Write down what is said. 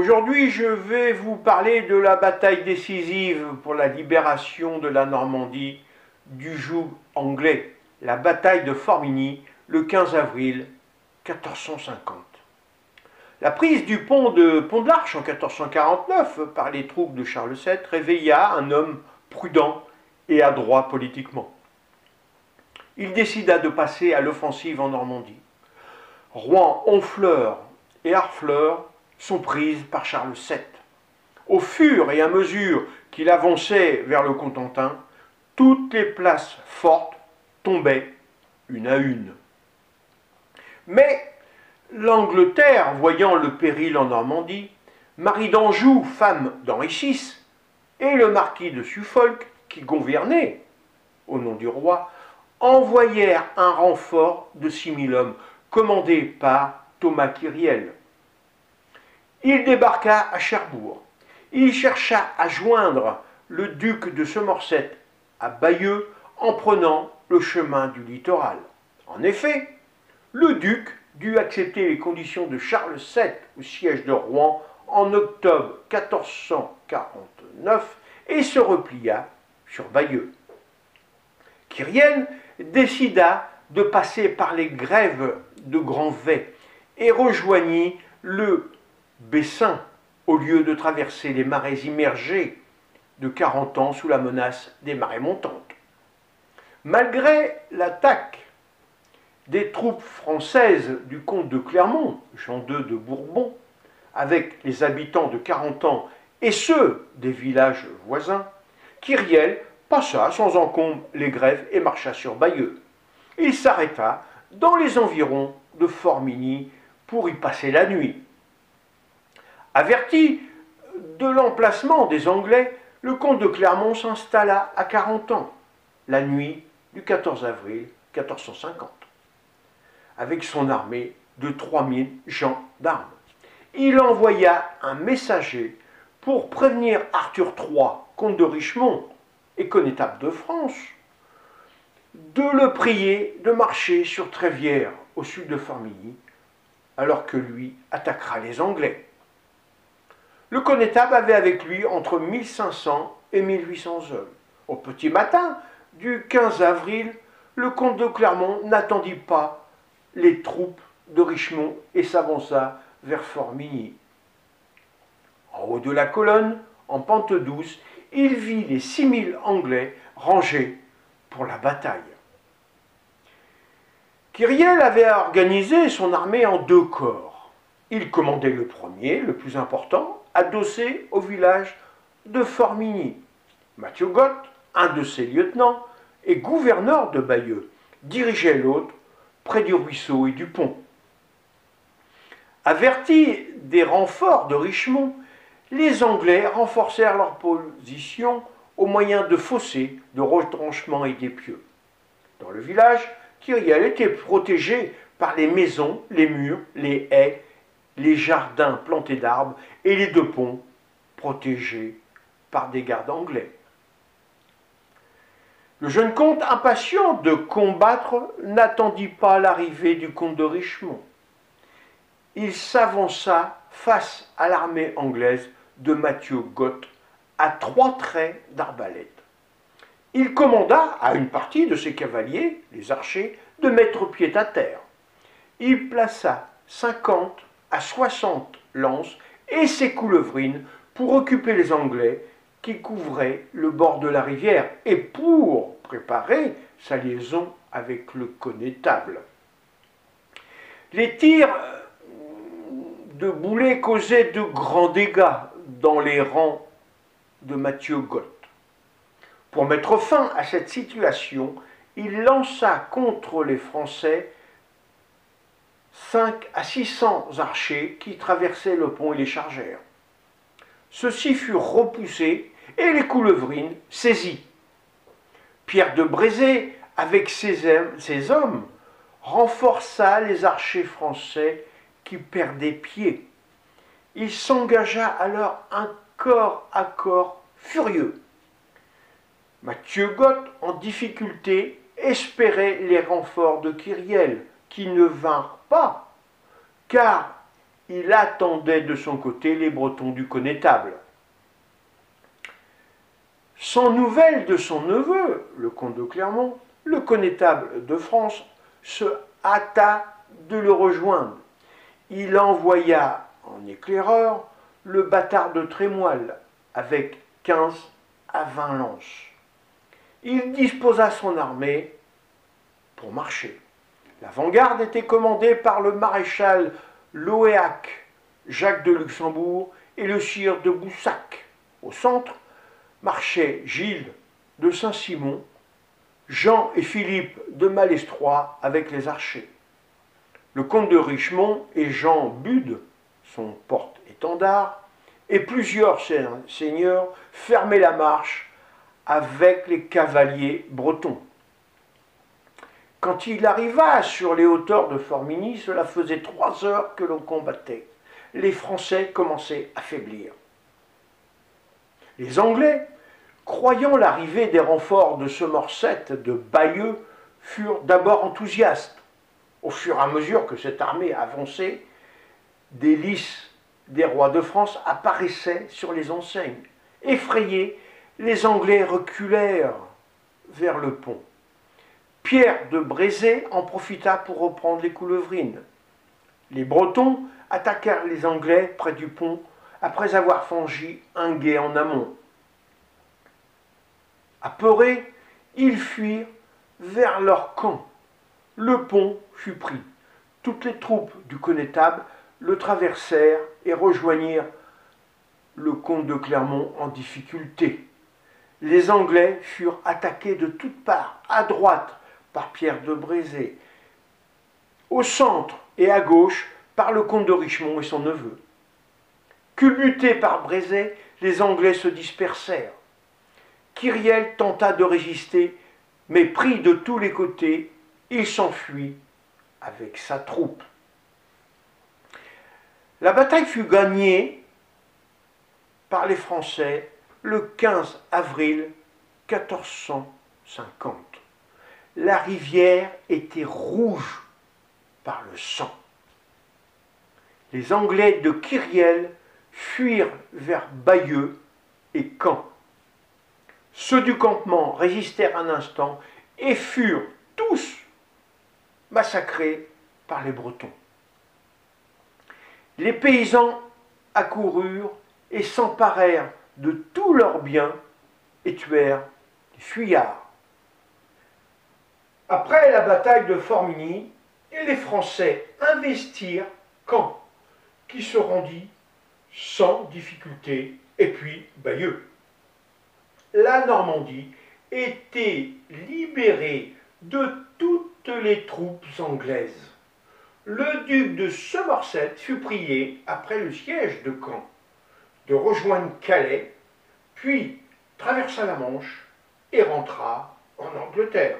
Aujourd'hui, je vais vous parler de la bataille décisive pour la libération de la Normandie du joug anglais, la bataille de Formigny, le 15 avril 1450. La prise du pont de Pont de l'Arche en 1449 par les troupes de Charles VII réveilla un homme prudent et adroit politiquement. Il décida de passer à l'offensive en Normandie. Rouen, Honfleur et Harfleur sont prises par Charles VII. Au fur et à mesure qu'il avançait vers le Cotentin, toutes les places fortes tombaient une à une. Mais l'Angleterre, voyant le péril en Normandie, Marie d'Anjou, femme d'Henri VI, et le marquis de Suffolk, qui gouvernait au nom du roi, envoyèrent un renfort de 6000 hommes, commandé par Thomas Kyriel. Il débarqua à Cherbourg. Il chercha à joindre le duc de Somerset à Bayeux en prenant le chemin du littoral. En effet, le duc dut accepter les conditions de Charles VII au siège de Rouen en octobre 1449 et se replia sur Bayeux. Kyriel décida de passer par les grèves de Grand-Vay et rejoignit le Bessin, au lieu de traverser les marais immergés de 40 ans sous la menace des marées montantes. Malgré l'attaque des troupes françaises du comte de Clermont, Jean II de Bourbon, avec les habitants de 40 ans et ceux des villages voisins, Kyriel passa sans encombre les grèves et marcha sur Bayeux. Il s'arrêta dans les environs de Formigny pour y passer la nuit. Averti de l'emplacement des Anglais, le comte de Clermont s'installa à 40 ans, la nuit du 14 avril 1450, avec son armée de 3000 gendarmes. Il envoya un messager pour prévenir Arthur III, comte de Richemont et connétable de France, de le prier de marcher sur Trévière, au sud de Formigny, alors que lui attaquera les Anglais. Le connétable avait avec lui entre 1500 et 1800 hommes. Au petit matin du 15 avril, le comte de Clermont n'attendit pas les troupes de Richemont et s'avança vers Formigny. En haut de la colonne, en pente douce, il vit les 6000 Anglais rangés pour la bataille. Kyriel avait organisé son armée en deux corps. Il commandait le premier, le plus important, adossé au village de Formigny. Mathieu Gott, un de ses lieutenants, et gouverneur de Bayeux, dirigeait l'autre près du ruisseau et du pont. Avertis des renforts de Richemont, les Anglais renforcèrent leur position au moyen de fossés, de retranchements et d'épieux. Dans le village, Kyriel était protégé par les maisons, les murs, les haies les jardins plantés d'arbres et les deux ponts protégés par des gardes anglais. Le jeune comte, impatient de combattre, n'attendit pas l'arrivée du comte de Richemont. Il s'avança face à l'armée anglaise de Mathieu Gott à trois traits d'arbalète. Il commanda à une partie de ses cavaliers, les archers, de mettre pied à terre. Il plaça cinquante à 60 lances et ses coulevrines pour occuper les Anglais qui couvraient le bord de la rivière et pour préparer sa liaison avec le connétable. Les tirs de boulets causaient de grands dégâts dans les rangs de Mathieu Gott. Pour mettre fin à cette situation, il lança contre les Français 5 à 600 archers qui traversaient le pont et les chargèrent. Ceux-ci furent repoussés et les coulevrines saisies. Pierre de Brézé, avec ses, hommes, renforça les archers français qui perdaient pied. Il s'engagea alors un corps à corps furieux. Mathieu Gott, en difficulté, espérait les renforts de Kyriel, qui ne vinrent pas, car il attendait de son côté les Bretons du connétable. Sans nouvelles de son neveu, le comte de Clermont, le connétable de France se hâta de le rejoindre. Il envoya en éclaireur le bâtard de Trémoille avec 15 à 20 lances. Il disposa son armée pour marcher. L'avant-garde était commandée par le maréchal Loéac, Jacques de Luxembourg et le sire de Boussac. Au centre marchaient Gilles de Saint-Simon, Jean et Philippe de Malestroit avec les archers. Le comte de Richemont et Jean Bude, son porte-étendard, et plusieurs seigneurs fermaient la marche avec les cavaliers bretons. Quand il arriva sur les hauteurs de Formigny, cela faisait trois heures que l'on combattait. Les Français commençaient à faiblir. Les Anglais, croyant l'arrivée des renforts de Somerset, de Bayeux, furent d'abord enthousiastes. Au fur et à mesure que cette armée avançait, des lys des rois de France apparaissaient sur les enseignes. Effrayés, les Anglais reculèrent vers le pont. Pierre de Brézé en profita pour reprendre les coulevrines. Les Bretons attaquèrent les Anglais près du pont après avoir franchi un guet en amont. Apeurés, ils fuirent vers leur camp. Le pont fut pris. Toutes les troupes du connétable le traversèrent et rejoignirent le comte de Clermont en difficulté. Les Anglais furent attaqués de toutes parts, à droite par Pierre de Brézé, au centre et à gauche par le comte de Richemont et son neveu. Culbutés par Brézé, les Anglais se dispersèrent. Kyriel tenta de résister, mais pris de tous les côtés, il s'enfuit avec sa troupe. La bataille fut gagnée par les Français le 15 avril 1450. La rivière était rouge par le sang. Les Anglais de Kyriel fuirent vers Bayeux et Caen. Ceux du campement résistèrent un instant et furent tous massacrés par les Bretons. Les paysans accoururent et s'emparèrent de tous leurs biens et tuèrent les fuyards. Après la bataille de Formigny, les Français investirent Caen, qui se rendit sans difficulté, et puis Bayeux. La Normandie était libérée de toutes les troupes anglaises. Le duc de Somerset fut prié, après le siège de Caen, de rejoindre Calais, puis traversa la Manche et rentra en Angleterre.